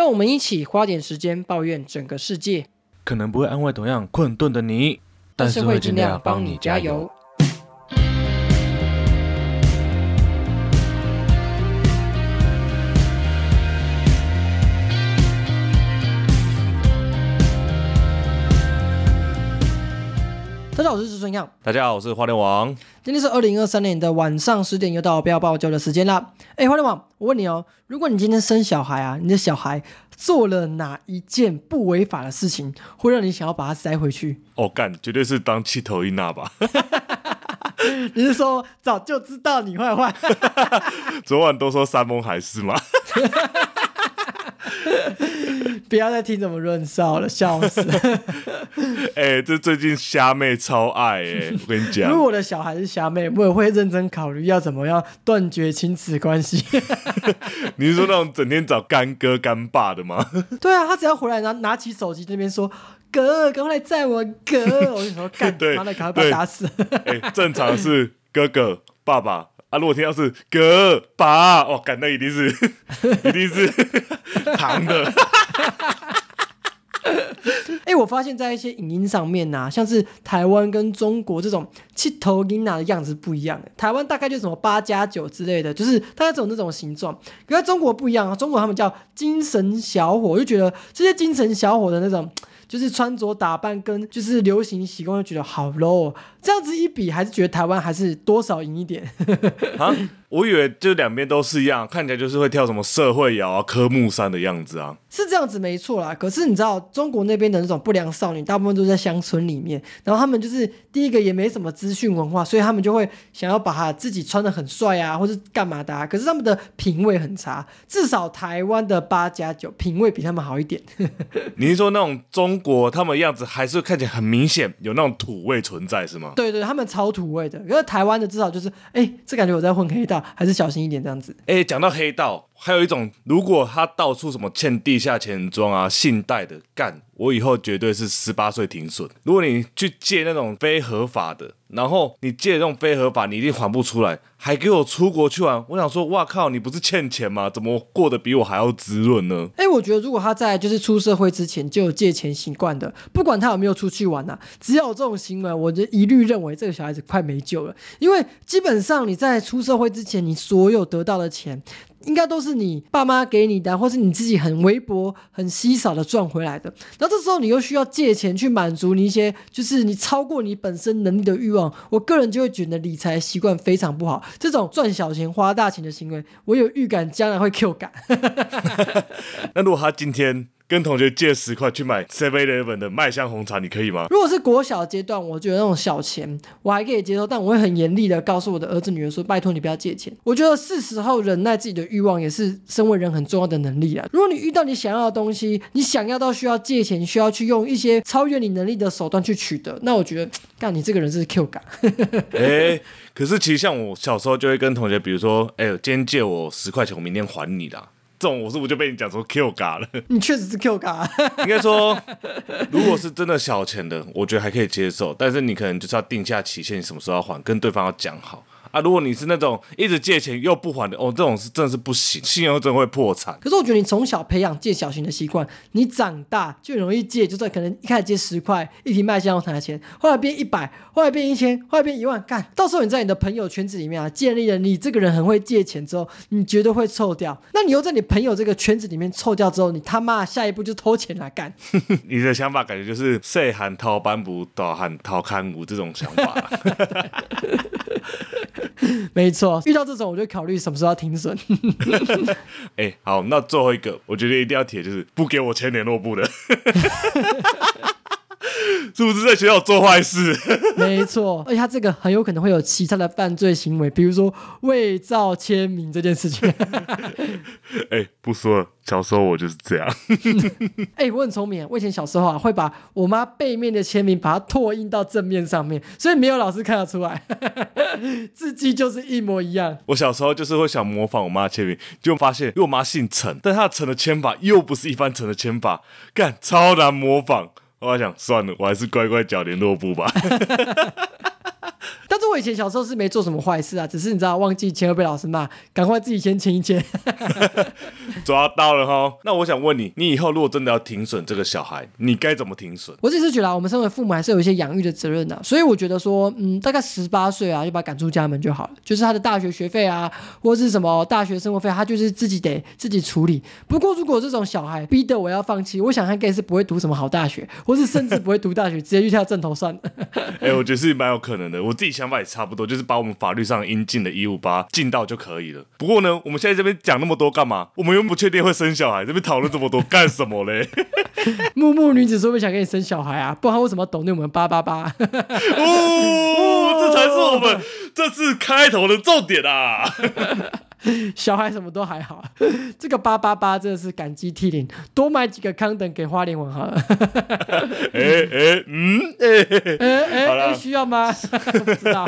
让我们一起花点时间抱怨整个世界，可能不会安慰同样困顿的你，但是会尽量帮你加油。。大家好，我是石春样，大家好，我是花莲王。今天是二零二三年的晚上十点，又到不要爆酒的时间啦。哎，花莲王，我问你哦，如果你今天生小孩啊，你的小孩做了哪一件不违法的事情，会让你想要把他塞回去？哦，干，绝对是当气头一娜吧？你是说早就知道你坏坏？昨晚都说山盟海誓嘛。不要再听怎么润少了，笑死！哎、这最近虾妹超爱哎、我跟你讲如，果我的小孩是虾妹，我也会认真考虑要怎么样断绝亲子关系。你是说那种整天找干哥干爸的吗？对啊，他只要回来拿拿起手机那边说：“哥，赶快来载我，哥！”我就说：“干，对妈的，赶快把他打死。哎、正常是哥哥爸爸啊，如果听到是哥爸，哦，感那一定是一定是 糖的。哎，我发现在一些影音上面呐、像是台湾跟中国这种气头音呐的样子不一样。台湾大概就是什么八加九之类的，就是大概走那种形状。可是中国不一样啊，中国他们叫精神小伙，我就觉得这些精神小伙的那种。就是穿着打扮跟就是流行习惯，就觉得好 low、这样子一比，还是觉得台湾还是多少赢一点。我以为就两边都是一样，看起来就是会跳什么社会摇啊、科目三的样子啊。是这样子没错啦，可是你知道中国那边的那种不良少女，大部分都在乡村里面，然后他们就是第一个也没什么资讯文化，所以他们就会想要把他自己穿的很帅啊，或是干嘛的、啊，可是他们的品味很差，至少台湾的八加九品味比他们好一点。你是说那种中国他们样子还是看起来很明显有那种土味存在是吗？对对，他们超土味的，可是台湾的至少就是，哎，这感觉我在混黑道，还是小心一点这样子。哎、讲到黑道，还有一种，如果他到处什么欠地下钱庄啊、信贷的，干，我以后绝对是十八岁停损。如果你去借那种非合法的，然后你借这种非合法，你一定还不出来，还给我出国去玩，我想说，哇靠，你不是欠钱吗？怎么过得比我还要滋润呢？哎，我觉得如果他在就是出社会之前就有借钱习惯的，不管他有没有出去玩呐、只要有这种行为，我就一律认为这个小孩子快没救了。因为基本上你在出社会之前，你所有得到的钱，应该都是你爸妈给你的，或是你自己很微薄、很稀少的赚回来的。然后这时候你又需要借钱去满足你一些就是你超过你本身能力的欲望。我个人就会觉得理财习惯非常不好，这种赚小钱花大钱的行为，我有预感将来会 Q 感。那如果他今天跟同学借十块去买 Seven Eleven 的麦香红茶，你可以吗？如果是国小阶段，我觉得那种小钱我还可以接受，但我会很严厉的告诉我的儿子女儿说：“拜托你不要借钱。”我觉得是时候忍耐自己的欲望，也是身为人很重要的能力啊。如果你遇到你想要的东西，你想要到需要借钱，需要去用一些超越你能力的手段去取得，那我觉得，干你这个人是 Q 感。哎、可是其实像我小时候就会跟同学，比如说，哎、今天借我十块钱，我明天还你啦。这种我是不是就被你讲说 Q 嘎了？你确实是 Q 感、啊。应该说，如果是真的小钱的，我觉得还可以接受，但是你可能就是要定下期限，你什么时候要还，跟对方要讲好啊。如果你是那种一直借钱又不还的，哦，这种是真的是不行，信用真的会破产。可是我觉得你从小培养借小型的习惯，你长大就很容易借，就是可能一开始借十块一瓶麦香红茶的钱，后来变一百，后来变一千，后来变一万，干，到时候你在你的朋友圈子里面啊，建立了你这个人很会借钱之后，你绝对会臭掉。那你又在你朋友这个圈子里面臭掉之后，你他妈下一步就偷钱来干。你的想法感觉就是细喊掏班不，倒喊掏刊物这种想法。没错，遇到这种我就考虑什么时候要停损。哎、好，那最后一个，我觉得一定要铁，就是不给我签联络簿的，是不是在学校做坏事？没错，而且他这个很有可能会有其他的犯罪行为，比如说伪造签名这件事情。哎、不说了，小时候我就是这样。哎、我很聪明，我以前小时候啊，会把我妈背面的签名把它拓印到正面上面，所以没有老师看得出来，字迹就是一模一样。我小时候就是会想模仿我妈的签名，就发现因为我妈姓陈，但她的陈的签法又不是一般陈的签法，干超难模仿。我想算了，我还是乖乖缴联络簿吧。但是我以前小时候是没做什么坏事啊，只是你知道忘记钱会被老师骂，赶快自己先签一签。抓到了哈。那我想问你，你以后如果真的要停损这个小孩，你该怎么停损？我只是觉得啊，我们身为父母还是有一些养育的责任的、所以我觉得说，嗯，大概十八岁啊，就把他赶出家门就好了。就是他的大学学费啊，或者是什么大学生活费，他就是自己得自己处理。不过如果这种小孩逼得我要放弃，我想他应该是不会读什么好大学，或是甚至不会读大学，直接去跳正头算了。哎、我觉得是蛮有可能的。我自己想法也差不多，就是把我们法律上应尽的义务把它尽到就可以了。不过呢，我们现在这边讲那么多干嘛？我们又不确定会生小孩，这边讨论这么多干什么嘞？木木女子说不定想给你生小孩啊，不然他为什么要抖那我们八八八？哦，这才是我们这次开头的重点啊！小孩什么都还好，这个八八八真的是感激涕零，多买几个康等给花莲王好了。哎哎嗯哎、哎哎好啦哎，需要吗？不知道。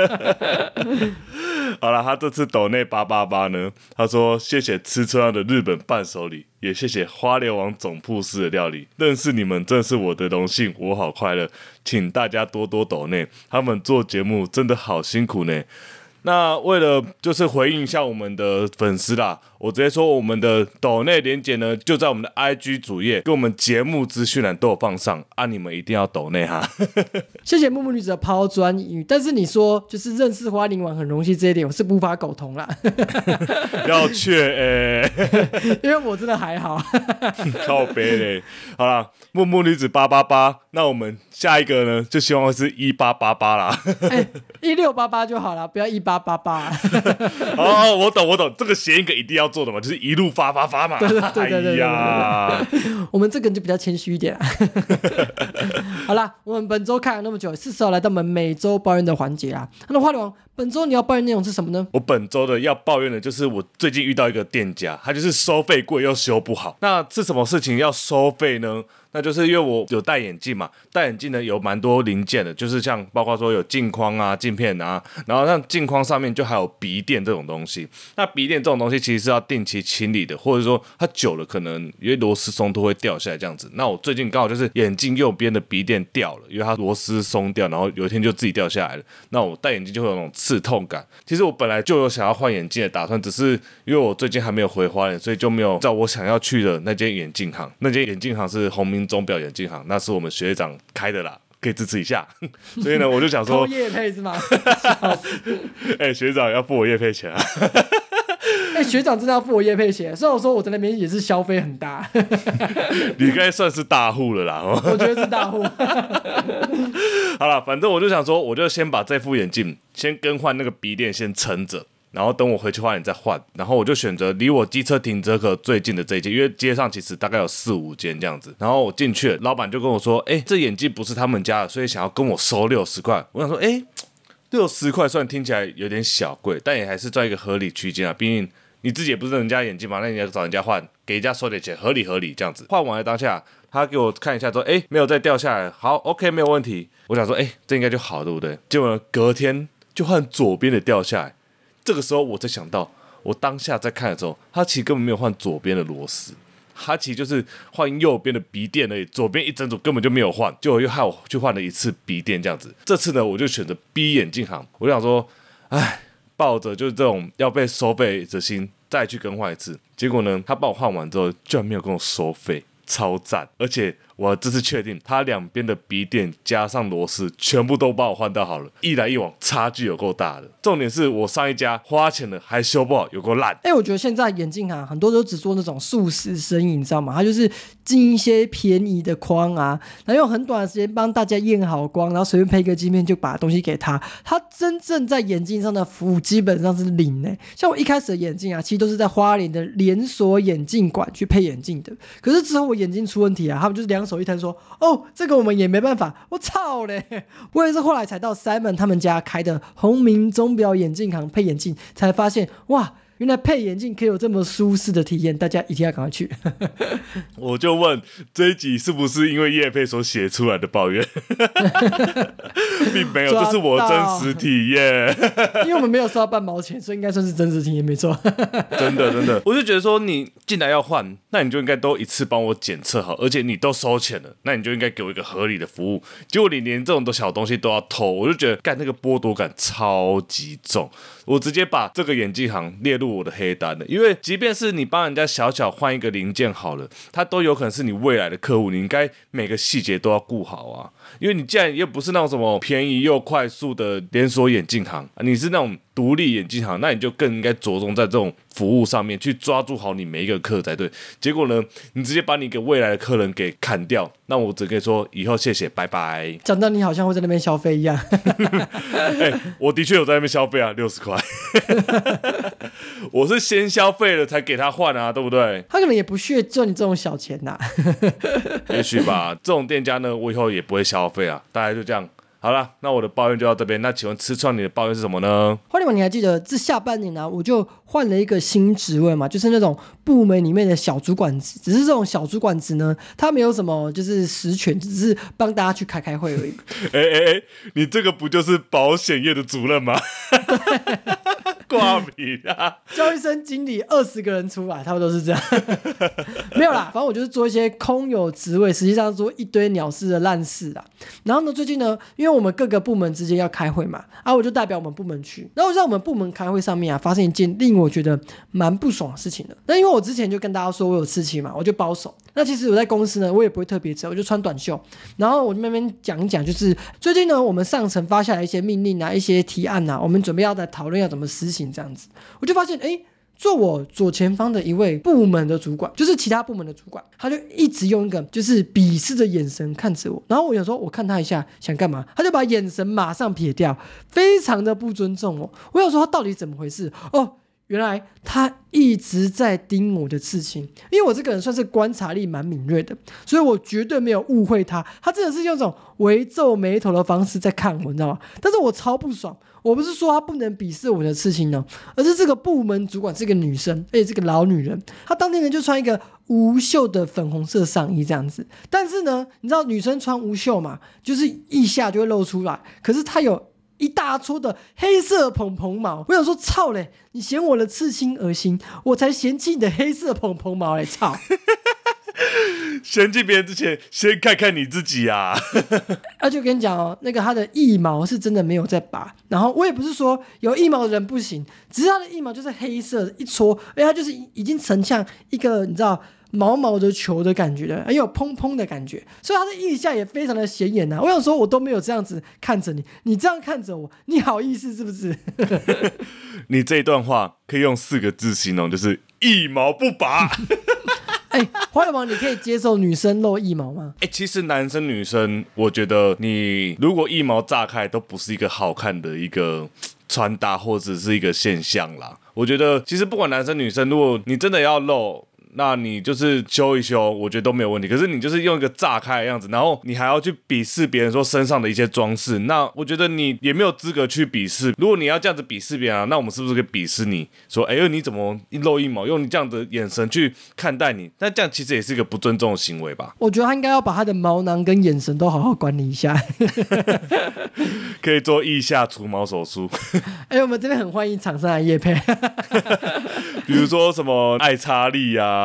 好了，他这次抖内八八八呢，他说谢谢吃车上的日本伴手礼，也谢谢花莲王总铺师的料理，认识你们正是我的荣幸，我好快乐，请大家多多抖内，他们做节目真的好辛苦呢。那为了就是回应一下我们的粉丝啦，我直接说我们的抖内连结呢就在我们的 IG 主页跟我们节目资讯栏都有放上啊，你们一定要抖内哈。谢谢木木女子的抛砖引玉，但是你说就是认识花灵王很荣幸这一点，我是无法苟同啦，要确诶、因为我真的还好。靠背嘞。好啦，木木女子八八八，那我们下一个呢，就希望是一八八八啦。哎，一六八八就好了，不要一八八八。哦，我懂我懂，这个谐音梗一定要做的嘛，就是一路发发发嘛。对对对对对我们这个人就比较谦虚一点啊。好啦，我们本周看了那么久，是时候来到我们每周抱怨的环节啊。那花灵王，本周你要抱怨内容是什么呢？我本周的要抱怨的就是我最近遇到一个店家，他就是收费贵又修不好。那是什么事情要收费呢？那就是因为我有戴眼镜嘛，戴眼镜呢有蛮多零件的，就是像包括说有镜框啊、镜片啊，然后像镜框上面就还有鼻垫这种东西。那鼻垫这种东西其实是要定期清理的，或者说它久了可能因为螺丝松都会掉下来这样子。那我最近刚好就是眼镜右边的鼻垫掉了，因为它螺丝松掉，然后有一天就自己掉下来了。那我戴眼镜就会有那种刺痛感。其实我本来就有想要换眼镜的打算，只是因为我最近还没有回花莲，所以就没有在我想要去的那间眼镜行。那间眼镜行是红明钟表眼镜行，那是我们学长开的啦。可以支持一下，所以呢，我就想说偷，叶配是吗？哎、学长要付我业配钱啊！哎、学长真的要付我叶配钱，虽然我说我在那边也是消费很大，你应该算是大户了啦。哦我觉得是大户。好了，反正我就想说，我就先把这副眼镜先更换那个鼻垫先撑着，然后等我回去换，你再换。然后我就选择离我机车停车格最近的这一间，因为街上其实大概有四五间这样子。然后我进去，老板就跟我说：“哎、这眼镜不是他们家的，所以想要跟我收六十块。”我想说：“哎、六十块虽然听起来有点小贵，但也还是在一个合理区间啊。毕竟你自己也不是人家眼镜嘛，那你要找人家换，给人家收点钱，合理合理这样子。换完了当下，他给我看一下说，哎、没有再掉下来，好，OK，没有问题。我想说，哎、这应该就好，对不对？结果呢，隔天就换左边的掉下来。这个时候我才想到，我当下在看的时候，他其实根本没有换左边的螺丝。他其实就是换右边的鼻垫而已，左边一整组根本就没有换，就又害我去换了一次鼻垫这样子。这次呢，我就选择 B 眼镜行，我想说，哎，抱着就是这种要被收费的心再去更换一次。结果呢，他帮我换完之后，居然没有跟我收费，超赞！而且我这次确定，它两边的鼻垫加上螺丝全部都帮我换到好了，一来一往差距有够大的。重点是我上一家花钱了还修不好，有够烂。哎、我觉得现在眼镜行很多都只做那种素食生意，你知道吗？他就是进一些便宜的框啊，然后用很短的时间帮大家验好光，然后随便配一个镜片就把东西给他。他真正在眼镜上的服务基本上是零呢、像我一开始的眼镜啊，其实都是在花莲的连锁眼镜馆去配眼镜的。可是之后我眼睛出问题啊，他们就是两手一摊说：“哦，这个我们也没办法。”我操嘞！我也是后来才到 Simon 他们家开的红明钟表眼镜行配眼镜，才发现哇。原来配眼镜可以有这么舒适的体验，大家一定要赶快去。我就问这一集是不是因为叶佩所写出来的抱怨，并没有，抓这是我到真实体验。因为我们没有收到半毛钱，所以应该算是真实体验，没错。真的真的，我就觉得说你进来要换，那你就应该都一次帮我检测好，而且你都收钱了，那你就应该给我一个合理的服务。结果你连这种的小东西都要偷，我就觉得干那个剥夺感超级重。我直接把这个演技行列入我的黑单了，因为即便是你帮人家小小换一个零件好了，他都有可能是你未来的客户，你应该每个细节都要顾好啊。因为你既然又不是那种什么便宜又快速的连锁眼镜行，你是那种独立眼镜行，那你就更应该着重在这种服务上面，去抓住好你每一个客才对。结果呢，你直接把你给未来的客人给砍掉，那我只可以说以后谢谢，拜拜。讲到你好像会在那边消费一样，哎、我的确有在那边消费啊，六十块，我是先消费了才给他换啊，对不对？他可能也不屑赚你这种小钱呐、也许吧，这种店家呢，我以后也不会消费啊，大概就这样。好了，那我的抱怨就到这边。那请问吃串你的抱怨是什么呢？花莲王，你还记得这下半年呢、我就换了一个新职位嘛，就是那种部门里面的小主管职。只是这种小主管职呢，他没有什么就是实权，只是帮大家去开开会而已。哎哎哎，你这个不就是保险业的主任吗？挂名啊！叫一声经理，二十个人出来，他们都是这样。没有啦，反正我就是做一些空有职位，实际上做一堆鸟事的烂事啊。然后呢，最近呢，因为我们各个部门之间要开会嘛，啊，我就代表我们部门去。然后我在我们部门开会上面啊，发生一件令我觉得蛮不爽的事情的。那因为我之前就跟大家说我有事情嘛，我就保守。那其实我在公司呢，我也不会特别遮，我就穿短袖。然后我就慢慢讲一讲，就是最近呢，我们上层发下来一些命令啊，一些提案啊，我们准备要来讨论要怎么实行这样子。我就发现，哎，坐我左前方的一位部门的主管，就是其他部门的主管，他就一直用一个就是鄙视的眼神看着我。然后我有时候我看他一下，想干嘛，他就把眼神马上撇掉，非常的不尊重我。我想说他到底怎么回事？哦。原来他一直在盯我的刺青，因为我这个人算是观察力蛮敏锐的，所以我绝对没有误会他。他真的是用这种微皱眉头的方式在看我，你知道吗？但是我超不爽。我不是说他不能鄙视我的刺青呢，而是这个部门主管是个女生，而且是个老女人。她当天呢就穿一个无袖的粉红色上衣这样子，但是呢，你知道女生穿无袖嘛，就是腋下就会露出来，可是她有。一大撮的黑色蓬蓬毛，我想说，操嘞！你嫌我的刺青恶心，我才嫌弃你的黑色蓬蓬毛嘞！操！嫌弃别人之前，先看看你自己啊！而且我跟你讲哦，那个他的腋毛是真的没有在拔，然后我也不是说有腋毛的人不行，只是他的腋毛就是黑色的一撮，而且它就是已经成像一个你知道毛毛的球的感觉了，还有砰砰的感觉，所以他的腋下也非常的显眼呐、我想说，我都没有这样子看着你，你这样看着我，你好意思是不是？你这一段话可以用四个字形容，就是一毛不拔。哎，花流王，你可以接受女生露一毛吗？哎、其实男生女生，我觉得你如果一毛炸开，都不是一个好看的一个 穿搭或者是一个现象啦。我觉得其实不管男生女生，如果你真的要露。那你就是修一修，我觉得都没有问题。可是你就是用一个炸开的样子，然后你还要去鄙视别人说身上的一些装饰，那我觉得你也没有资格去鄙视。如果你要这样子鄙视别人、啊，那我们是不是可以鄙视你？说，哎呦，你怎么一露一毛，用你这样的眼神去看待你？那这样其实也是一个不尊重的行为吧？我觉得他应该要把他的毛囊跟眼神都好好管理一下。可以做腋下除毛手术，哎，我们这边很欢迎厂商来夜配。比如说什么爱擦力啊，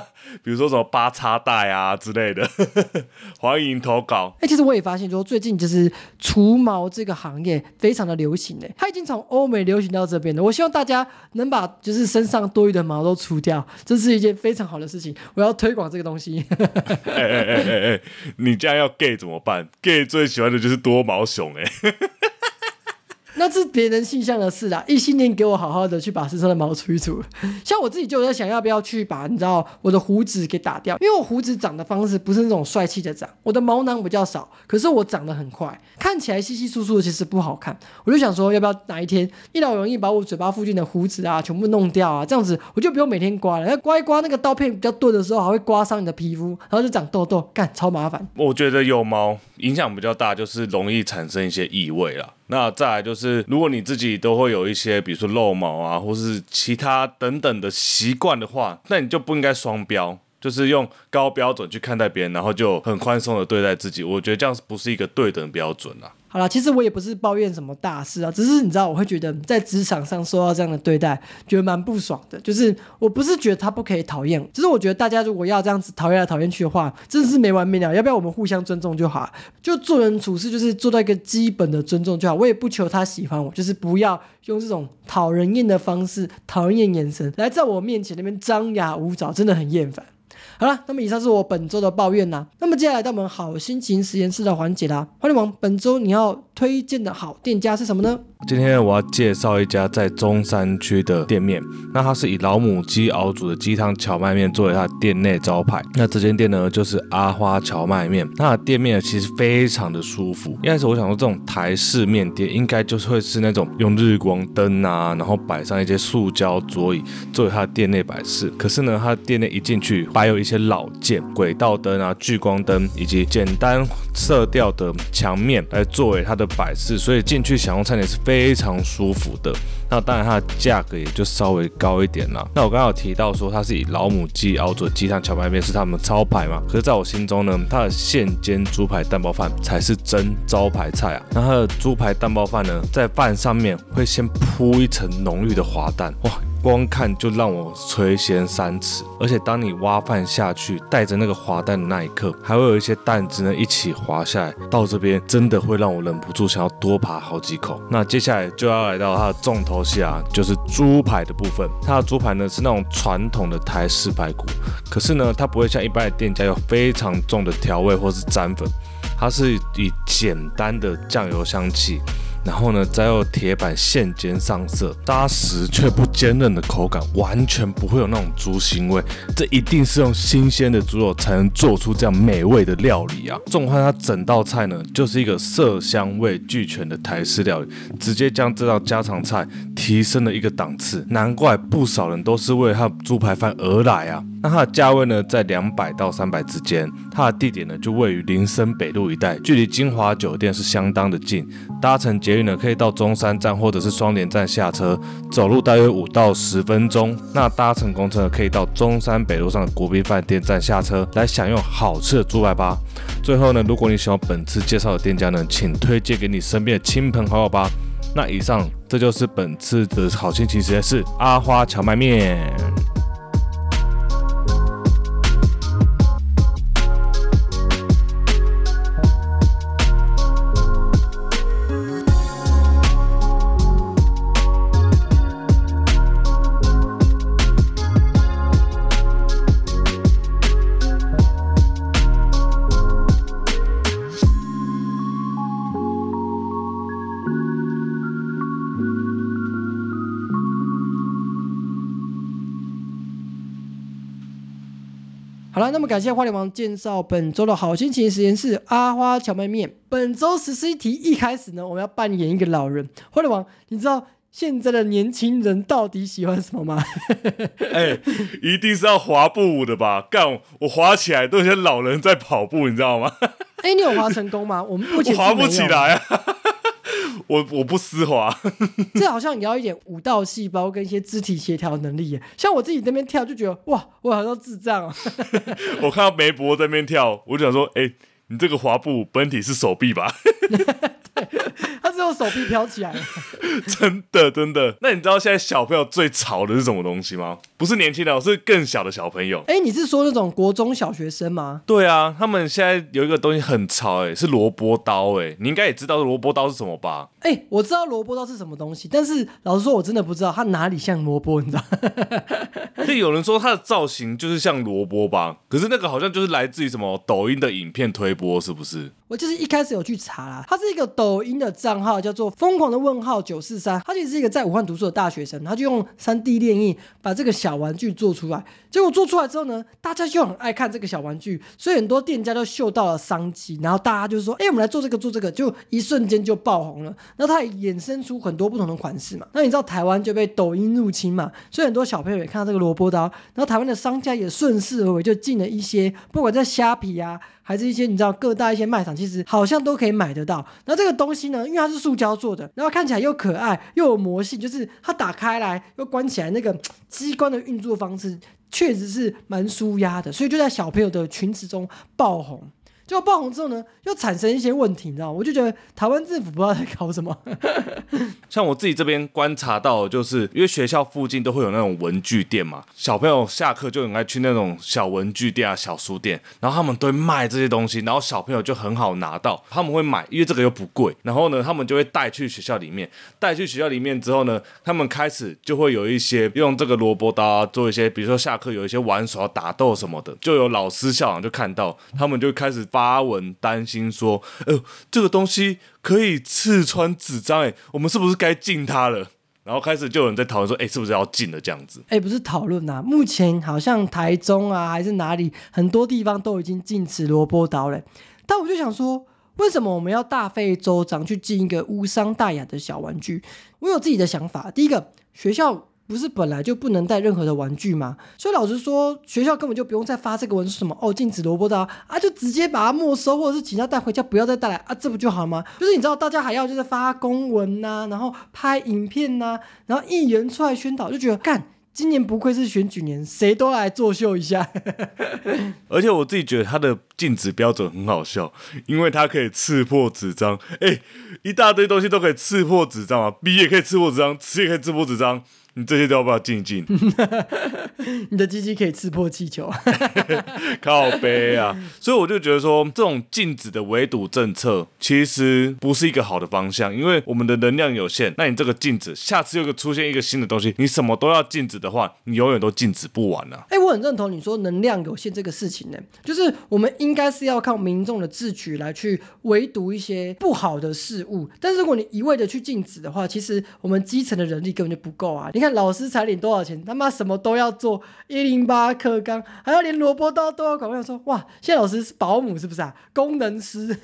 比如说什么八叉带啊之类的，欢迎投稿。哎、其实我也发现，说最近就是除毛这个行业非常的流行诶，它已经从欧美流行到这边了。我希望大家能把就是身上多余的毛都除掉，这是一件非常好的事情。我要推广这个东西。哎哎哎哎哎，你这样要 gay 怎么办？gay 最喜欢的就是多毛熊哎、那是别人性向的事啦，异性恋给我好好的去把身上的毛除一除。像我自己就在想要不要去把你知道我的胡子给打掉，因为我胡子长的方式不是那种帅气的长，我的毛囊比较少，可是我长得很快，看起来稀稀疏疏的，其实不好看。我就想说，要不要哪一天一劳永逸把我嘴巴附近的胡子啊全部弄掉啊，这样子我就不用每天刮了。那刮一刮那个刀片比较钝的时候，还会刮伤你的皮肤，然后就长痘痘，干超麻烦。我觉得有毛影响比较大，就是容易产生一些异味啦。那再来就是，如果你自己都会有一些，比如说漏毛啊，或是其他等等的习惯的话，那你就不应该双标。就是用高标准去看待别人，然后就很宽松的对待自己，我觉得这样不是一个对等标准啊。好啦，其实我也不是抱怨什么大事啊，只是你知道，我会觉得在职场上受到这样的对待，觉得蛮不爽的。就是我不是觉得他不可以讨厌，只是我觉得大家如果要这样子讨厌来讨厌去的话，真的是没完没了。要不要我们互相尊重就好？就做人处事就是做到一个基本的尊重就好。我也不求他喜欢我，就是不要用这种讨人厌的方式、讨厌眼神来在我面前那边张牙舞爪，真的很厌烦。好了，那么以上是我本周的抱怨啦。那么接下来到我们好心情实验室的环节啦。欢迎王，本周你要推荐的好店家是什么呢？今天我要介绍一家在中山区的店面，那它是以老母鸡熬煮的鸡汤荞麦面作为它店内招牌。那这间店呢，就是阿花荞麦面。那店面其实非常的舒服。一开始我想说，这种台式面店应该就是会是那种用日光灯啊，然后摆上一些塑胶桌椅作为它的店内摆饰。可是呢，它店内一进去，摆有一些老件、轨道灯啊、聚光灯以及简单色调的墙面来作为它的摆饰，所以进去享用餐点是非非常舒服的。那当然它的价格也就稍微高一点了。那我刚刚有提到说它是以老母鸡熬煮鸡汤荞麦面是他们的招牌嘛？可是在我心中呢，它的现煎猪排蛋包饭才是真招牌菜啊。那它的猪排蛋包饭呢，在饭上面会先铺一层浓郁的滑蛋，哇！光看就让我垂涎三尺，而且当你挖饭下去，带着那个滑蛋的那一刻，还会有一些蛋汁呢一起滑下来，到这边真的会让我忍不住想要多扒好几口。那接下来就要来到它的重头戏啊，就是猪排的部分。它的猪排呢是那种传统的台式排骨，可是呢它不会像一般的店家有非常重的调味或是沾粉，它是以简单的酱油香气。然后呢，再用铁板现煎上色，扎实却不坚韧的口感，完全不会有那种猪腥味。这一定是用新鲜的猪肉才能做出这样美味的料理啊！纵观它整道菜呢，就是一个色香味俱全的台式料理，直接将这道家常菜提升了一个档次。难怪不少人都是为了它猪排饭而来啊！那它的价位呢，在两百到三百之间。它的地点呢，就位于林森北路一带，距离金华酒店是相当的近。搭乘捷运呢，可以到中山站或者是双连站下车，走路大约五到十分钟。那搭乘公车，可以到中山北路上的国宾饭店站下车，来享用好吃的猪排吧。最后呢，如果你喜欢本次介绍的店家呢，请推荐给你身边的亲朋好友吧。那以上这就是本次的好心情实验室阿花荞麦面。么感谢花脸王介绍本周的好心情实验室阿花荞麦面。本周十四题一开始呢，我们要扮演一个老人。花脸王，你知道现在的年轻人到底喜欢什么吗？哎、一定是要滑步舞的吧？干，我滑起来都有些老人在跑步，你知道吗？哎、你有滑成功吗？我们目前 滑不起来啊！我我不丝滑，这好像也要一点舞蹈细胞跟一些肢体协调能力耶。像我自己那边跳就觉得哇，我好像智障啊。我看到梅博在那边跳，我就想说，哎、你这个滑步本体是手臂吧？他只有手臂飘起来了。真的真的。那你知道现在小朋友最吵的是什么东西吗？不是年轻人，是更小的小朋友。哎、你是说那种国中小学生吗？对啊，他们现在有一个东西很潮、哎，是萝卜刀、哎，你应该也知道萝卜刀是什么吧？哎、我知道萝卜刀是什么东西，但是老实说，我真的不知道它哪里像萝卜，你知道？就有人说它的造型就是像萝卜吧，可是那个好像就是来自于什么抖音的影片推播，是不是？我就是一开始有去查啦，他是一个抖音的账号，叫做“疯狂的问号九四三”，他其实是一个在武汉读书的大学生，他就用三 D 列印把这个小玩具做出来。结果做出来之后呢，大家就很爱看这个小玩具，所以很多店家都嗅到了商机，然后大家就说：“哎、我们来做这个，做这个，就一瞬间就爆红了。”然后它也衍生出很多不同的款式嘛。那你知道台湾就被抖音入侵嘛，所以很多小朋友也看到这个萝卜刀，然后台湾的商家也顺势而为，就进了一些，不管在虾皮啊。还是一些你知道各大一些卖场，其实好像都可以买得到。那这个东西呢，因为它是塑胶做的，然后看起来又可爱又有魔性，就是它打开来又关起来那个 机关的运作方式，确实是蛮舒压的，所以就在小朋友的群子中爆红。结果爆红之后呢，又产生一些问题，你知道？我就觉得台湾政府不知道在搞什么。像我自己这边观察到，就是因为学校附近都会有那种文具店嘛，小朋友下课就应该去那种小文具店啊、小书店，然后他们都会卖这些东西，然后小朋友就很好拿到，他们会买，因为这个又不贵。然后呢，他们就会带去学校里面，带去学校里面之后呢，他们开始就会有一些用这个萝卜刀啊，做一些，比如说下课有一些玩耍、打斗什么的，就有老师、校长就看到，他们就开始。发文担心说：“呃，这个东西可以刺穿纸张，哎，我们是不是该禁它了？”然后开始就有人在讨论说：“哎，是不是要禁了？”这样子，哎，不是讨论啊，目前好像台中啊，还是哪里，很多地方都已经禁止萝卜刀了。但我就想说，为什么我们要大费周章去禁一个无伤大雅的小玩具？我有自己的想法。第一个，学校。不是本来就不能带任何的玩具吗？所以老实说，学校根本就不用再发这个文，什么哦禁止萝卜刀啊，就直接把它没收，或者是请他带回家，不要再带来啊，这不就好吗？就是你知道，大家还要就是发公文呐，然后拍影片呐，然后议员出来宣导，就觉得干，今年不愧是选举年，谁都来作秀一下。而且我自己觉得他的禁止标准很好笑，因为它可以刺破纸张，哎，一大堆东西都可以刺破纸张啊，笔也可以刺破纸张，尺也可以刺破纸张。你这些都要不要静一静？你的鸡鸡可以刺破气球，靠背啊！所以我就觉得说，这种禁止的围堵政策其实不是一个好的方向，因为我们的能量有限。那你这个禁止，下次又出现一个新的东西，你什么都要禁止的话，你永远都禁止不完啊！哎，我很认同你说能量有限这个事情呢，就是我们应该是要靠民众的自觉来去围堵一些不好的事物。但是如果你一味的去禁止的话，其实我们基层的人力根本就不够啊！你。看老师才领多少钱？他妈什么都要做，一零八课纲，还要连萝卜刀都要管。我想说，哇，现在老师是保姆是不是啊？工程师？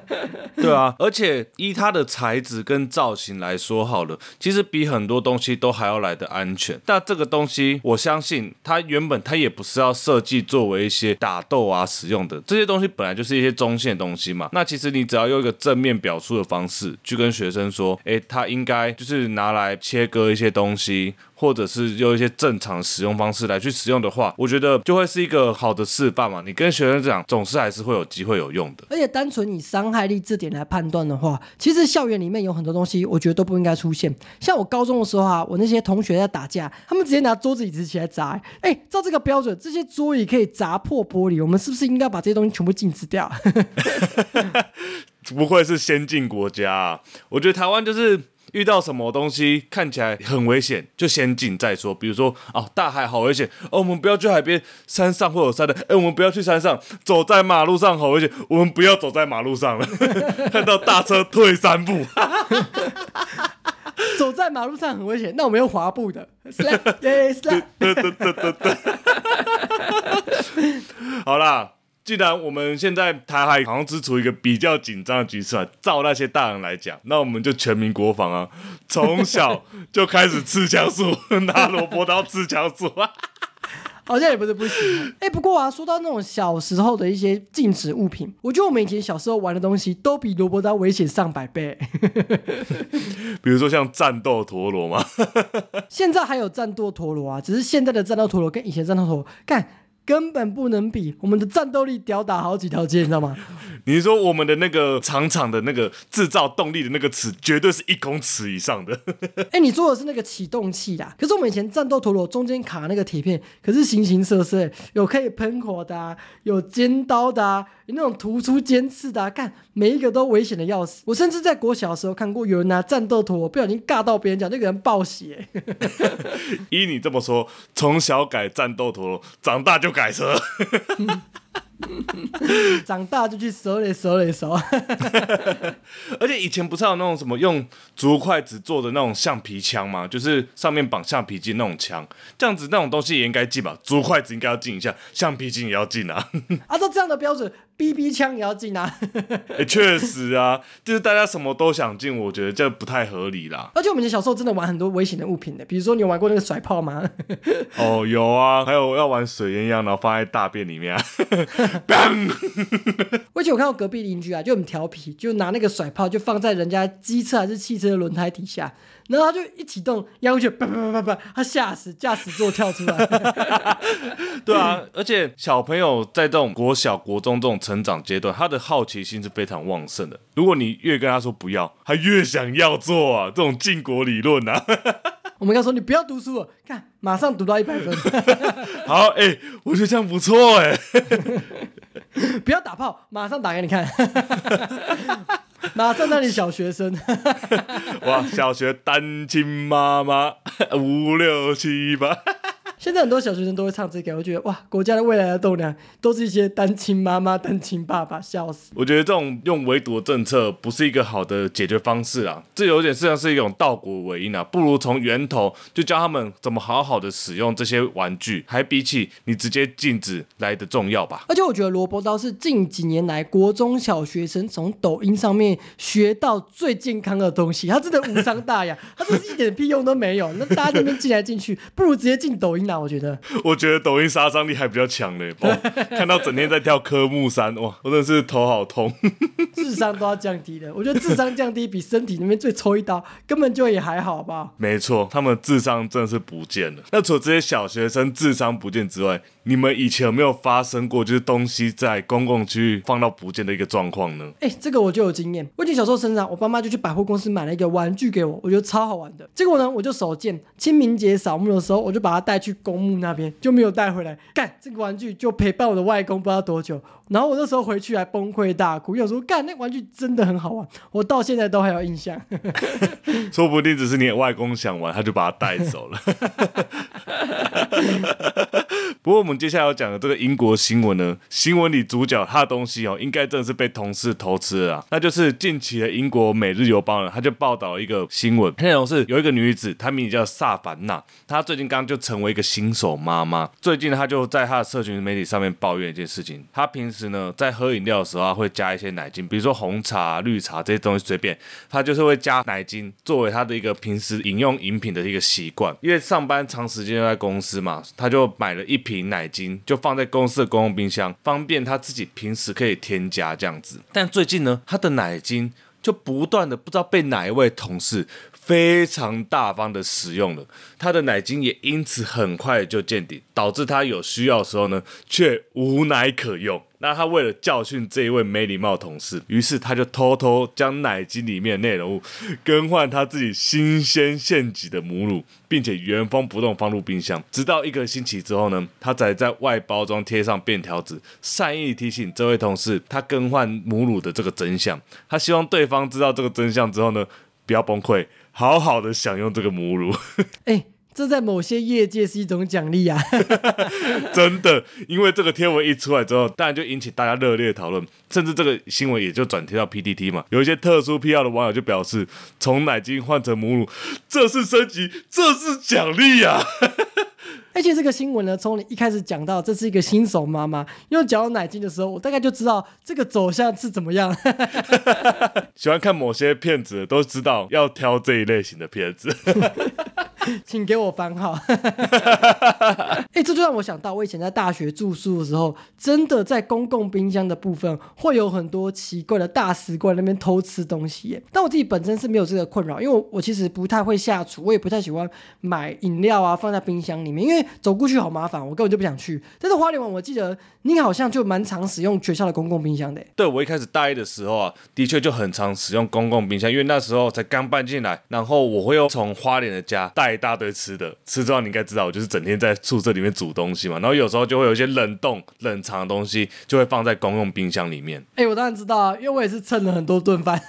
对啊，而且依它的材质跟造型来说，好了，其实比很多东西都还要来的安全。但这个东西，我相信它原本它也不是要设计作为一些打斗啊使用的。这些东西本来就是一些中线东西嘛。那其实你只要用一个正面表述的方式去跟学生说，哎，它应该就是拿来切割一些东西。或者是用一些正常使用方式来去使用的话，我觉得就会是一个好的示范嘛。你跟学生讲，总是还是会有机会有用的。而且单纯以伤害力这点来判断的话，其实校园里面有很多东西，我觉得都不应该出现。像我高中的时候啊，我那些同学在打架，他们直接拿桌子椅子起来砸。哎，照这个标准，这些桌椅可以砸破玻璃，我们是不是应该把这些东西全部禁止掉？不愧是先进国家，我觉得台湾就是。遇到什么东西看起来很危险，就先进再说。比如说，哦，大海好危险，哦，我们不要去海边，山上会有山的，哎，我们不要去山上，走在马路上好危险，我们不要走在马路上了。看到大车退三步，走在马路上很危险，那我们用滑步的 对对对对对，好啦。既然我们现在台海好像只处于一个比较紧张的局势啊，照那些大人来讲，那我们就全民国防啊，从小就开始刺枪术，拿萝卜刀刺枪术啊，好像也不是不行。哎，不过啊，说到那种小时候的一些禁止物品，我觉得我们以前小时候玩的东西都比萝卜刀危险上百倍。比如说像战斗陀螺嘛，现在还有战斗陀螺啊，只是现在的战斗陀螺跟以前战斗陀螺干。根本不能比，我们的战斗力吊打好几条街，你知道吗？你说我们的那个长长的那个制造动力的那个尺，绝对是一公尺以上的。哎，你说的是那个启动器啦。可是我们以前战斗陀螺中间卡那个铁片，可是形形色色，有可以喷火的，有尖刀的。有那种突出尖刺的，看每一个都危险的要死。我甚至在国小的时候看过有人拿战斗陀螺不小心尬到别人，讲那个人爆血。依你这么说，从小改战斗陀螺，长大就改车。长大就去手里手里手，而且以前不是有那种什么用竹筷子做的那种橡皮枪吗？就是上面绑橡皮筋那种枪，这样子那种东西也应该进吧？竹筷子应该要进一下，橡皮筋也要进啊。按，照这样的标准。B B 枪也要进啊！哎，确实啊，就是大家什么都想进，我觉得这不太合理啦。而且我们以前小时候真的玩很多危险的物品的，比如说你有玩过那个甩炮吗？哦，有啊，还有要玩水鸳鸯，然后放在大便里面。而且我看到隔壁邻居啊，就很调皮，就拿那个甩炮就放在人家机车还是汽车的轮胎底下，然后他就一启动，压过去，叭叭叭叭叭，他吓死，驾驶座跳出来。对啊，而且小朋友在这种国小、国中这种成长阶段，他的好奇心是非常旺盛的。如果你越跟他说不要，他越想要做啊，这种禁果理论啊。我们刚说你不要读书了，看马上读到一百分，好，哎、我觉得这样不错哎。不要打炮，马上打给你看，哪在那里小学生。哇，小学单亲妈妈五六七八，现在很多小学生都会唱这个，我觉得哇，国家的未来的栋梁都是一些单亲妈妈、单亲爸爸，笑死。我觉得这种用围堵的政策不是一个好的解决方式啊，这有点像是一种倒果为因啊，不如从源头就教他们怎么好好的使用这些玩具，还比起你直接禁止来的重要吧。而且我觉得萝卜刀是近几年来国中小学生从抖音上面学到最健康的东西，它真的无伤大雅，它真是一点屁用都没有。那大家在那边进来进去，不如直接进抖音啦，我觉得。我觉得抖音杀伤力还比较强嘞，哦，看到整天在跳科目三，哇，我真的是头好痛。智商都要降低的，我觉得智商降低比身体那边最抽一刀根本就也还好，好不好？没错，他们智商真的是不见了。那除了这些小学生智商不见之外，你们以前有没有发生过就是东西在公共区域放到不见的一个状况呢？哎、这个我就有经验。我以前小时候生日啊，我爸妈就去百货公司买了一个玩具给我，我觉得超好玩的。结果呢，我就手贱，清明节扫墓的时候，我就把它带去公墓那边，就没有带回来。干，这个玩具就陪伴我的外公不知道多久。然后我那时候回去还崩溃大哭，有时候干那玩具真的很好玩，我到现在都还有印象。说不定只是你外公想玩，他就把它带走了。不过我们接下来要讲的这个英国新闻呢，新闻里主角他的东西哦，应该真的是被同事偷吃了啊。那就是近期的英国《每日邮报》呢，他就报道了一个新闻，内容是有一个女子，她名字叫萨凡娜，她最近刚刚就成为一个新手妈妈。最近她就在她的社群媒体上面抱怨一件事情，她平时是呢在喝饮料的时候啊，会加一些奶精，比如说红茶、绿茶这些东西随便，他就是会加奶精作为他的一个平时饮用饮品的一个习惯。因为上班长时间在公司嘛，他就买了一瓶奶精，就放在公司的公共冰箱，方便他自己平时可以添加这样子。但最近呢，他的奶精就不断的不知道被哪一位同事非常大方的使用了，他的奶精也因此很快就见底，导致他有需要的时候呢，却无奶可用。那他为了教训这一位没礼貌的同事，于是他就偷偷将奶精里面的内容物更换他自己新鲜现挤的母乳，并且原封不动放入冰箱，直到一个星期之后呢，他才在外包装贴上便条纸，善意提醒这位同事他更换母乳的这个真相。他希望对方知道这个真相之后呢，不要崩溃，好好的享用这个母乳。哎、这在某些业界是一种奖励啊。真的，因为这个贴文一出来之后，当然就引起大家热烈讨论，甚至这个新闻也就转贴到 PTT 嘛。有一些特殊癖好的网友就表示，从奶精换成母乳，这是升级，这是奖励啊！而且这个新闻呢，从你一开始讲到这是一个新手妈妈用脚奶精的时候，我大概就知道这个走向是怎么样。喜欢看某些片子都知道要挑这一类型的片子。请给我番号。哎、这就让我想到，我以前在大学住宿的时候，真的在公共冰箱的部分会有很多奇怪的大食怪那边偷吃东西耶。但我自己本身是没有这个困扰，因为我我其实不太会下厨，我也不太喜欢买饮料啊放在冰箱里面，因为走过去好麻烦，我根本就不想去。但是花莲网，我记得你好像就蛮常使用学校的公共冰箱的。对我一开始大一的时候啊，的确就很常使用公共冰箱，因为那时候才刚搬进来，然后我会又从花莲的家带一大堆吃的，吃之后你应该知道，我就是整天在宿舍里面煮东西嘛，然后有时候就会有一些冷冻、冷藏的东西，就会放在公用冰箱里面。哎、我当然知道啊，因为我也是蹭了很多顿饭。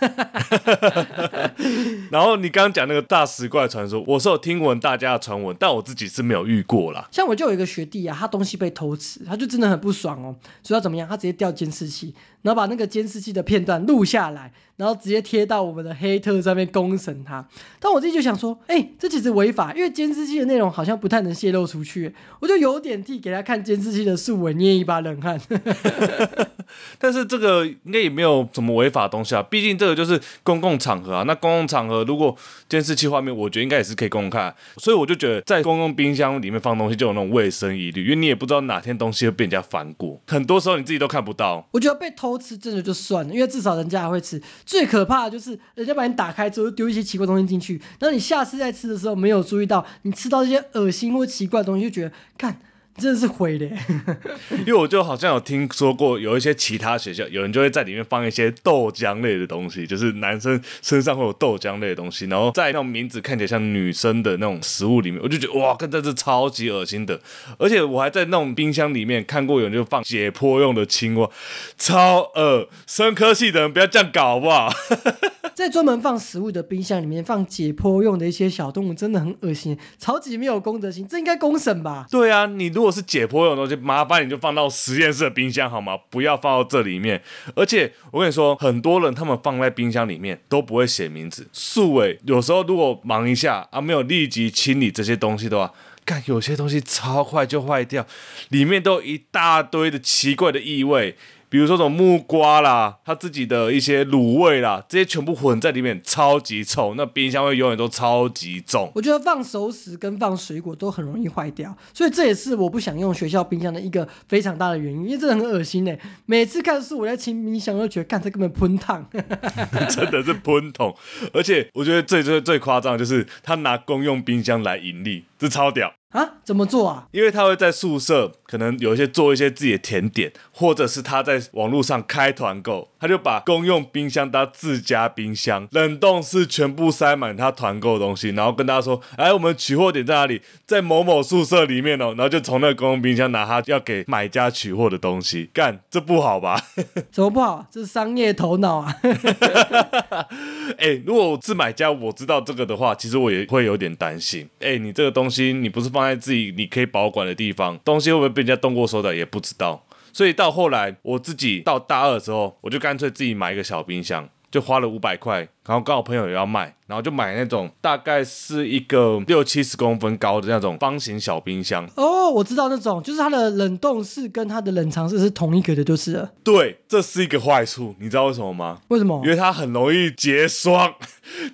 然后你刚刚讲那个大食怪传说，我是有听闻大家的传闻，但我自己是没有遇过啦。像我就有一个学弟啊，他东西被偷吃，他就真的很不爽哦，所以他怎么样？他直接调监视器，然后把那个监视器的片段录下来，然后直接贴到我们的黑特上面公审他。但我自己就想说，哎、这其实违法，因为监视器的内容好像不太能泄露出去，我就有点替给他看监视器的数文捏一把冷汗。但是这个应该也没有什么违法的东西啊，毕竟这个就是公共场合啊。那公共场合如果监视器画面，我觉得应该也是可以公开，所以我就觉得在公共冰箱里面放东西就有那种卫生疑虑，因为你也不知道哪天东西会被人家翻过，很多时候你自己都看不到。我觉得被偷偷吃真的就算了，因为至少人家还会吃。最可怕的就是人家把你打开之后丢一些奇怪东西进去，然后你下次再吃的时候没有注意到，你吃到一些恶心或奇怪的东西，就觉得看。真的是毁的，因为我就好像有听说过，有一些其他学校有人就会在里面放一些豆浆类的东西，就是男生身上会有豆浆类的东西，然后在那种名字看起来像女生的那种食物里面，我就觉得哇，真的是超级恶心的。而且我还在那种冰箱里面看过有人就放解剖用的青蛙，超恶，生科系的人不要这样搞好不好？在专门放食物的冰箱里面放解剖用的一些小动物，真的很恶心，超级没有公德心，这应该公审吧？对啊，你如果是解剖用的东西，麻烦你就放到实验室的冰箱好吗？不要放到这里面。而且我跟你说，很多人他们放在冰箱里面都不会写名字。素伟有时候如果忙一下啊，没有立即清理这些东西的话，看有些东西超快就坏掉，里面都一大堆的奇怪的异味。比如说，什么木瓜啦，它自己的一些卤味啦，这些全部混在里面，超级臭。那冰箱味永远都超级重。我觉得放熟食跟放水果都很容易坏掉，所以这也是我不想用学校冰箱的一个非常大的原因，因为真的很恶心呢。每次看书我在清冰箱，我都觉得，看这根本喷烫，真的是喷桶。而且我觉得最最最夸张的就是他拿公用冰箱来盈利，这超屌。啊，怎么做啊？因为他会在宿舍，可能有一些做一些自己的甜点，或者是他在网络上开团购，他就把公用冰箱当自家冰箱，冷冻室全部塞满他团购的东西，然后跟大家说：“哎，我们取货点在哪里？在某某宿舍里面哦。”然后就从那个公用冰箱拿他要给买家取货的东西，干这不好吧？怎么不好？这是商业头脑啊！哎，如果我是买家，我知道这个的话，其实我也会有点担心。哎，你这个东西，你不是放在自己你可以保管的地方，东西会不会被人家动过手脚也不知道。所以到后来，我自己到大二的时候，我就干脆自己买一个小冰箱，就花了五百块，然后刚好朋友也要卖。然后就买那种大概是一个六七十公分高的那种方形小冰箱。哦，我知道那种，就是它的冷冻室跟它的冷藏室是同一个的，就是了。对，这是一个坏处，你知道为什么吗？为什么？因为它很容易结霜，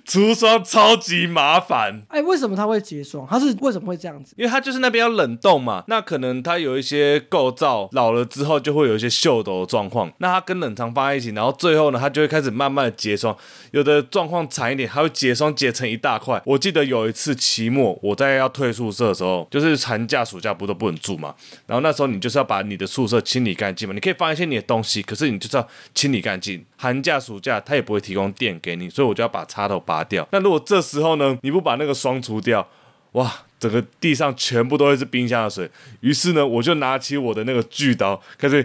除霜超级麻烦。哎，为什么它会结霜？它是为什么会这样子？因为它就是那边要冷冻嘛，那可能它有一些构造老了之后就会有一些锈斗的状况。那它跟冷藏放在一起，然后最后呢，它就会开始慢慢的结霜。有的状况惨一点，它会结。霜结成一大块。我记得有一次期末，我在要退宿舍的时候，就是寒假暑假不都不能住嘛。然后那时候你就是要把你的宿舍清理干净嘛。你可以放一些你的东西，可是你就是要清理干净。寒假暑假他也不会提供电给你，所以我就要把插头拔掉。那如果这时候呢，你不把那个霜除掉，哇，整个地上全部都会是冰箱的水。于是呢，我就拿起我的那个锯刀，开始。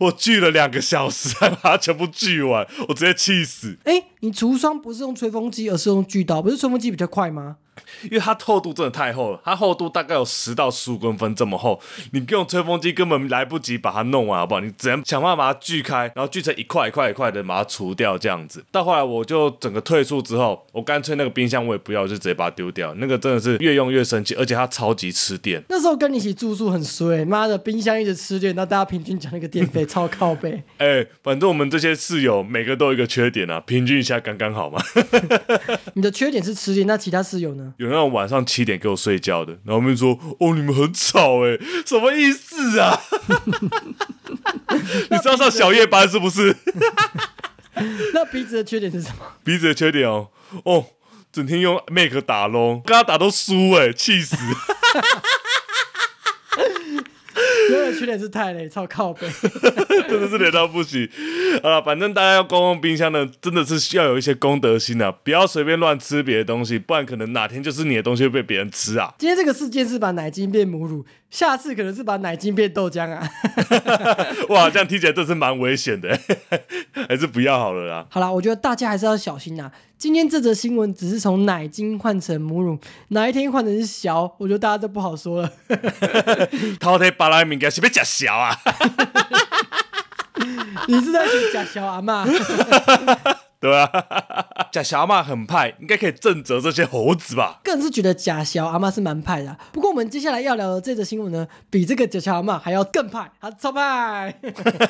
我锯了两个小时才把它全部锯完，我直接气死。哎，你除霜不是用吹风机，而是用锯刀，不是吹风机比较快吗？因为它厚度真的太厚了，它厚度大概有十到十五公分这么厚，你用吹风机根本来不及把它弄完，好不好？你只能想办法把它锯开，然后锯成一块一块一块的把它除掉，这样子。到后来我就整个退出之后，我干脆那个冰箱我也不要，就直接把它丢掉。那个真的是越用越生气，而且它超级吃电。那时候跟你一起住宿很衰，妈的，冰箱一直吃电，那大家平均讲那个电费超靠背。哎，反正我们这些室友每个都有一个缺点啊，平均一下刚刚好嘛。你的缺点是吃电，那其他室友呢？有那种晚上。七点给我睡觉的，然后我们说：“哦，你们很吵哎，什么意思啊？你知道上小夜班是不是？那鼻子的缺点是什么？鼻子的缺点哦，哦，整天用 make 打咯，跟他打都输哎，气死！缺点是太累，超靠背，真的是累到不行。好了，反正大家要公共冰箱呢，真的是需要有一些公德心啊，不要随便乱吃别的东西，不然可能哪天就是你的东西会被别人吃啊。今天这个事件是把奶精变母乳。下次可能是把奶精变豆浆啊！哇，这样听起来真是蛮危险的，还是不要好了啦。好啦，我觉得大家还是要小心呐。今天这则新闻只是从奶精换成母乳，哪一天换成是小，我觉得大家都不好说了。淘汰巴拉物件是不是假小啊？你是在学假小阿妈？对啊。假小阿妈很派，应该可以震慑这些猴子吧？个人是觉得假小阿妈是蛮派的啊、不过我们接下来要聊的这则新闻呢，比这个假小阿妈还要更派，啊，超派！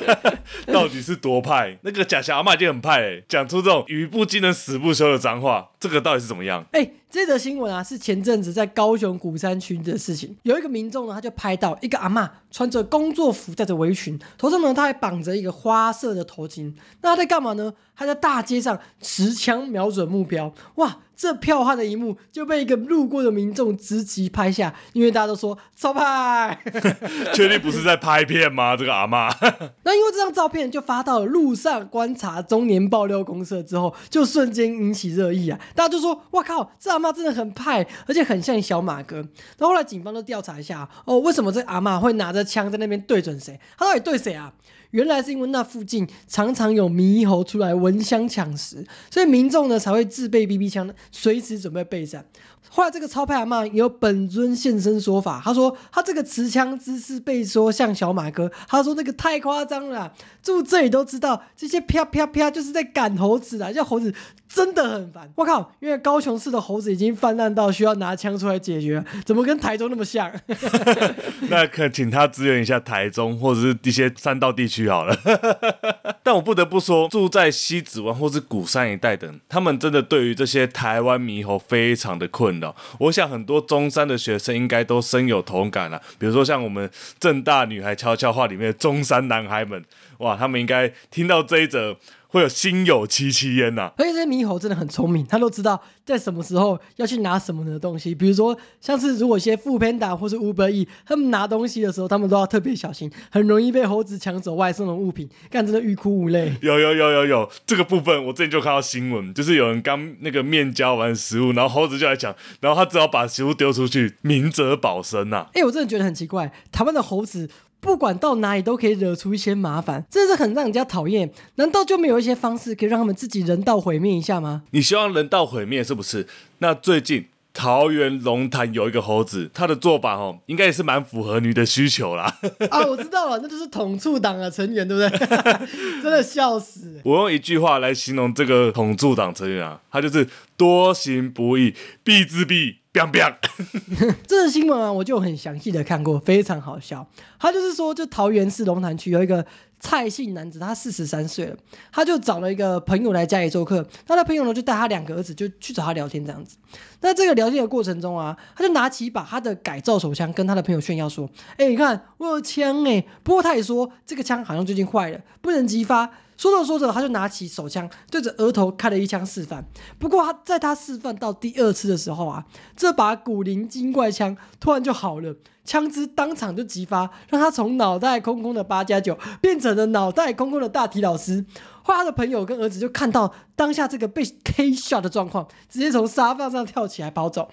到底是多派？那个假小阿妈已经很派欸，讲出这种语不惊人死不休的脏话，这个到底是怎么样？哎、这则新闻啊，是前阵子在高雄古山区的事情。有一个民众呢，他就拍到一个阿嬷穿着工作服，戴着围裙，头上呢他还绑着一个花色的头巾。那他在干嘛呢？他在大街上持枪瞄准目标。哇，这票悍的一幕就被一个路过的民众直击拍下，因为大家都说超派。确定不是在拍片吗？这个阿嬷，那因为这张照片就发到了路上观察中年爆料公社之后，就瞬间引起热议啊！大家就说：“哇靠，这阿嬷真的很派，而且很像小马哥。”那后后来警方都调查一下，哦，为什么这阿嬷会拿着枪在那边对准谁？他到底对谁啊？原来是因为那附近常常有猕猴出来闻香抢食，所以民众呢才会自备 BB 枪，随时准备备战。后来这个超派阿嬷也有本尊现身说法，他说他这个持枪姿势被说像小马哥，他说那个太夸张了，住这里都知道这些啪啪啪就是在赶猴子啊，这猴子真的很烦。我靠，因为高雄市的猴子已经泛滥到需要拿枪出来解决，怎么跟台中那么像？那可请他支援一下台中或者是一些山道地区 好了。但我不得不说，住在西子湾或是鼓山一带的，他们真的对于这些台湾猕猴非常的困扰。我想很多中山的学生应该都深有同感啊。比如说像我们正大女孩悄悄话里面的中山男孩们，哇，他们应该听到这一则。会有心有戚戚焉呐、而且这些猕猴真的很聪明，他都知道在什么时候要去拿什么的东西。比如说，像是如果一些副 panda 或是 Uber E，他们拿东西的时候，他们都要特别小心，很容易被猴子抢走外送的物品，干真的欲哭无泪。有有有有有这个部分，我之前就看到新闻，就是有人刚那个面交完食物，然后猴子就来抢，然后他只好把食物丢出去，明哲保身呐、哎、我真的觉得很奇怪，台湾的猴子不管到哪里都可以惹出一些麻烦，真的是很让人家讨厌。难道就没有一些方式可以让他们自己人道毁灭一下吗？你希望人道毁灭是不是？那最近桃园龙潭有一个猴子，他的做法哦，应该也是蛮符合你的需求啦。啊，我知道了，那就是统促党的成员，对不对？真的笑死。我用一句话来形容这个统促党成员啊，他就是多行不义必自毙，biang biang。这个新闻啊，我就很详细的看过，非常好笑。他就是说，就桃园市龙潭区有一个蔡姓男子，他四十三岁了，他就找了一个朋友来家里做客，那他朋友呢就带他两个儿子就去找他聊天这样子。那这个聊天的过程中啊，他就拿起一把他的改造手枪，跟他的朋友炫耀说：“哎、你看我有枪哎！”不过他也说这个枪好像最近坏了，不能激发。说着说着，他就拿起手枪对着额头开了一枪示范。不过他在他示范到第二次的时候啊，这把古灵精怪枪突然就好了，枪支当场就激发，让他从脑袋空空的八加九变成了脑袋空空的大体老师。后来他的朋友跟儿子就看到当下这个被 K shot 的状况，直接从沙发上跳起来跑走。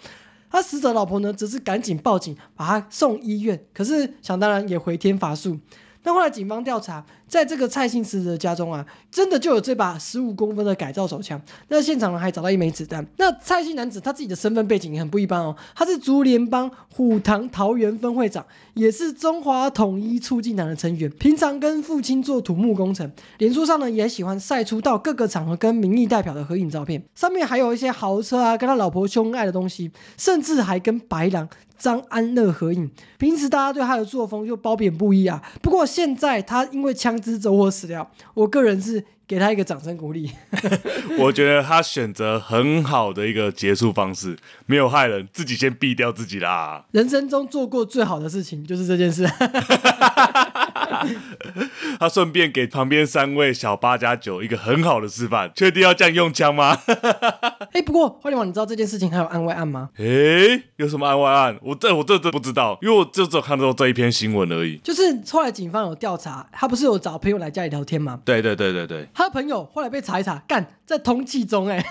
他死者老婆呢，则是赶紧报警，把他送医院。可是想当然也回天乏术。那后来警方调查，在这个蔡姓死者的家中啊，真的就有这把十五公分的改造手枪。那现场呢还找到一枚子弹。那蔡姓男子他自己的身份背景也很不一般哦，他是竹联帮虎堂桃园分会长，也是中华统一促进党的成员。平常跟父亲做土木工程，脸书上呢也喜欢晒出到各个场合跟民意代表的合影照片，上面还有一些豪车啊，跟他老婆兄爱的东西，甚至还跟白狼。张安乐合影，平时大家对他的作风就褒贬不一啊。不过现在他因为枪支走火死掉，我个人是给他一个掌声鼓励。我觉得他选择很好的一个结束方式，没有害人，自己先毙掉自己啦。人生中做过最好的事情就是这件事。他顺便给旁边三位小八加九一个很好的示范。确定要这样用枪吗？哎、不过花莲王，你知道这件事情还有案外案吗？诶，有什么案外案？我这我这这不知道，因为我就只有看到这一篇新闻而已。就是后来警方有调查，他不是有找朋友来家里聊天吗？对对对对对，他的朋友后来被查一查，干在通气中、哎，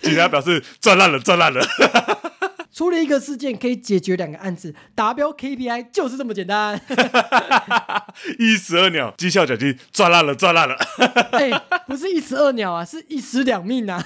警察表示赚烂了，赚烂了。处理一个事件可以解决两个案子，达标 KPI 就是这么简单。一石二鸟，绩效奖金赚烂了，赚烂了。哎、不是一石二鸟啊，是一石两命啊！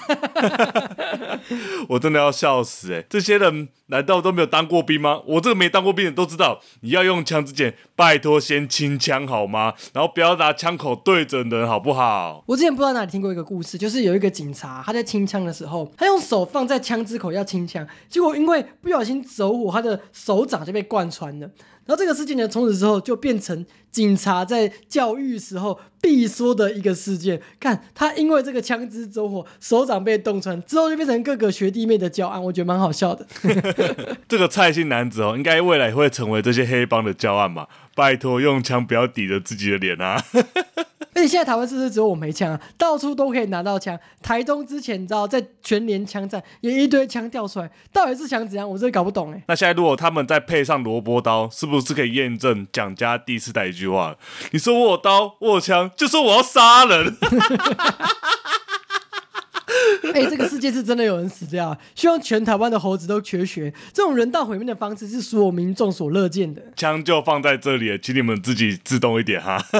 我真的要笑死哎、这些人难道都没有当过兵吗？我这个没当过兵的都知道，你要用枪之前，拜托先清枪好吗？然后不要拿枪口对准人，好不好？我之前不知道哪里听过一个故事，就是有一个警察他在清枪的时候，他用手放在枪支口要清枪，结果因为不小心走火，他的手掌就被贯穿了。然后这个事件呢，从此之后就变成警察在教育时候必说的一个事件。看他因为这个枪支走火，手掌被洞穿之后，就变成各个学弟妹的教案，我觉得蛮好笑的。这个蔡姓男子哦，应该未来也会成为这些黑帮的教案吧？拜托，用枪不要抵着自己的脸啊！而且现在台湾是不是只有我没枪啊？到处都可以拿到枪。台中之前你知道在全联枪战也一堆枪掉出来，到底是想怎样？我真的搞不懂哎。那现在如果他们再配上萝卜刀，是不是可以验证蒋家第四代一句话？你说我有刀，我有枪，就说我要杀人。哎、这个世界是真的有人死掉啊！希望全台湾的猴子都缺血。这种人道毁灭的方式是所有民众所乐见的。枪就放在这里了，请你们自己自动一点哈。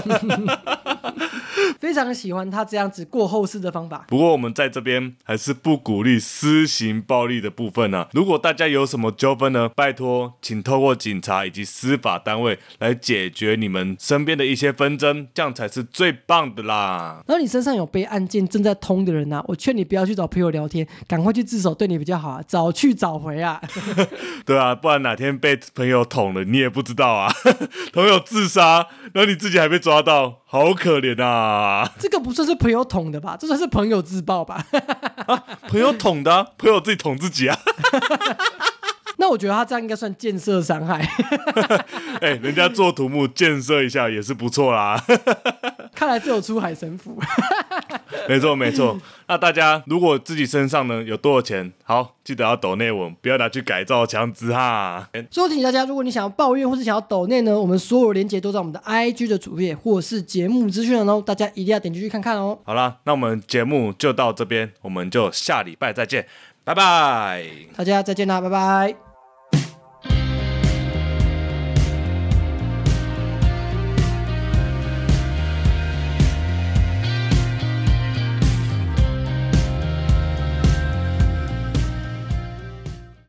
非常喜欢他这样子过后世的方法。不过我们在这边还是不鼓励私刑暴力的部分呢、如果大家有什么纠纷呢，拜托，请透过警察以及司法单位来解决你们身边的一些纷争，这样才是最棒的啦。然后你身上有被案件正在通的人呐、我劝你不要去找朋友聊天，赶快去自首，对你比较好啊！早去早回啊！对啊，不然哪天被朋友捅了，你也不知道啊。朋友自杀，然后你自己还被抓到，好可怜啊！这个不算是朋友捅的吧？这算是朋友自爆吧？朋友捅的啊、朋友自己捅自己啊。那我觉得他这样应该算建设伤害。哎、人家做土木建设一下也是不错啦。看来只有出海神符。没错没错。那大家如果自己身上呢有多少钱，好记得要抖内文，不要拿去改造枪支哈。最后提醒大家，如果你想要抱怨或是想要抖内呢，我们所有连接都在我们的 IG 的主页或是节目资讯栏哦，大家一定要点进去看看哦。好啦，那我们节目就到这边，我们就下礼拜再见，拜拜。大家再见啦，拜拜。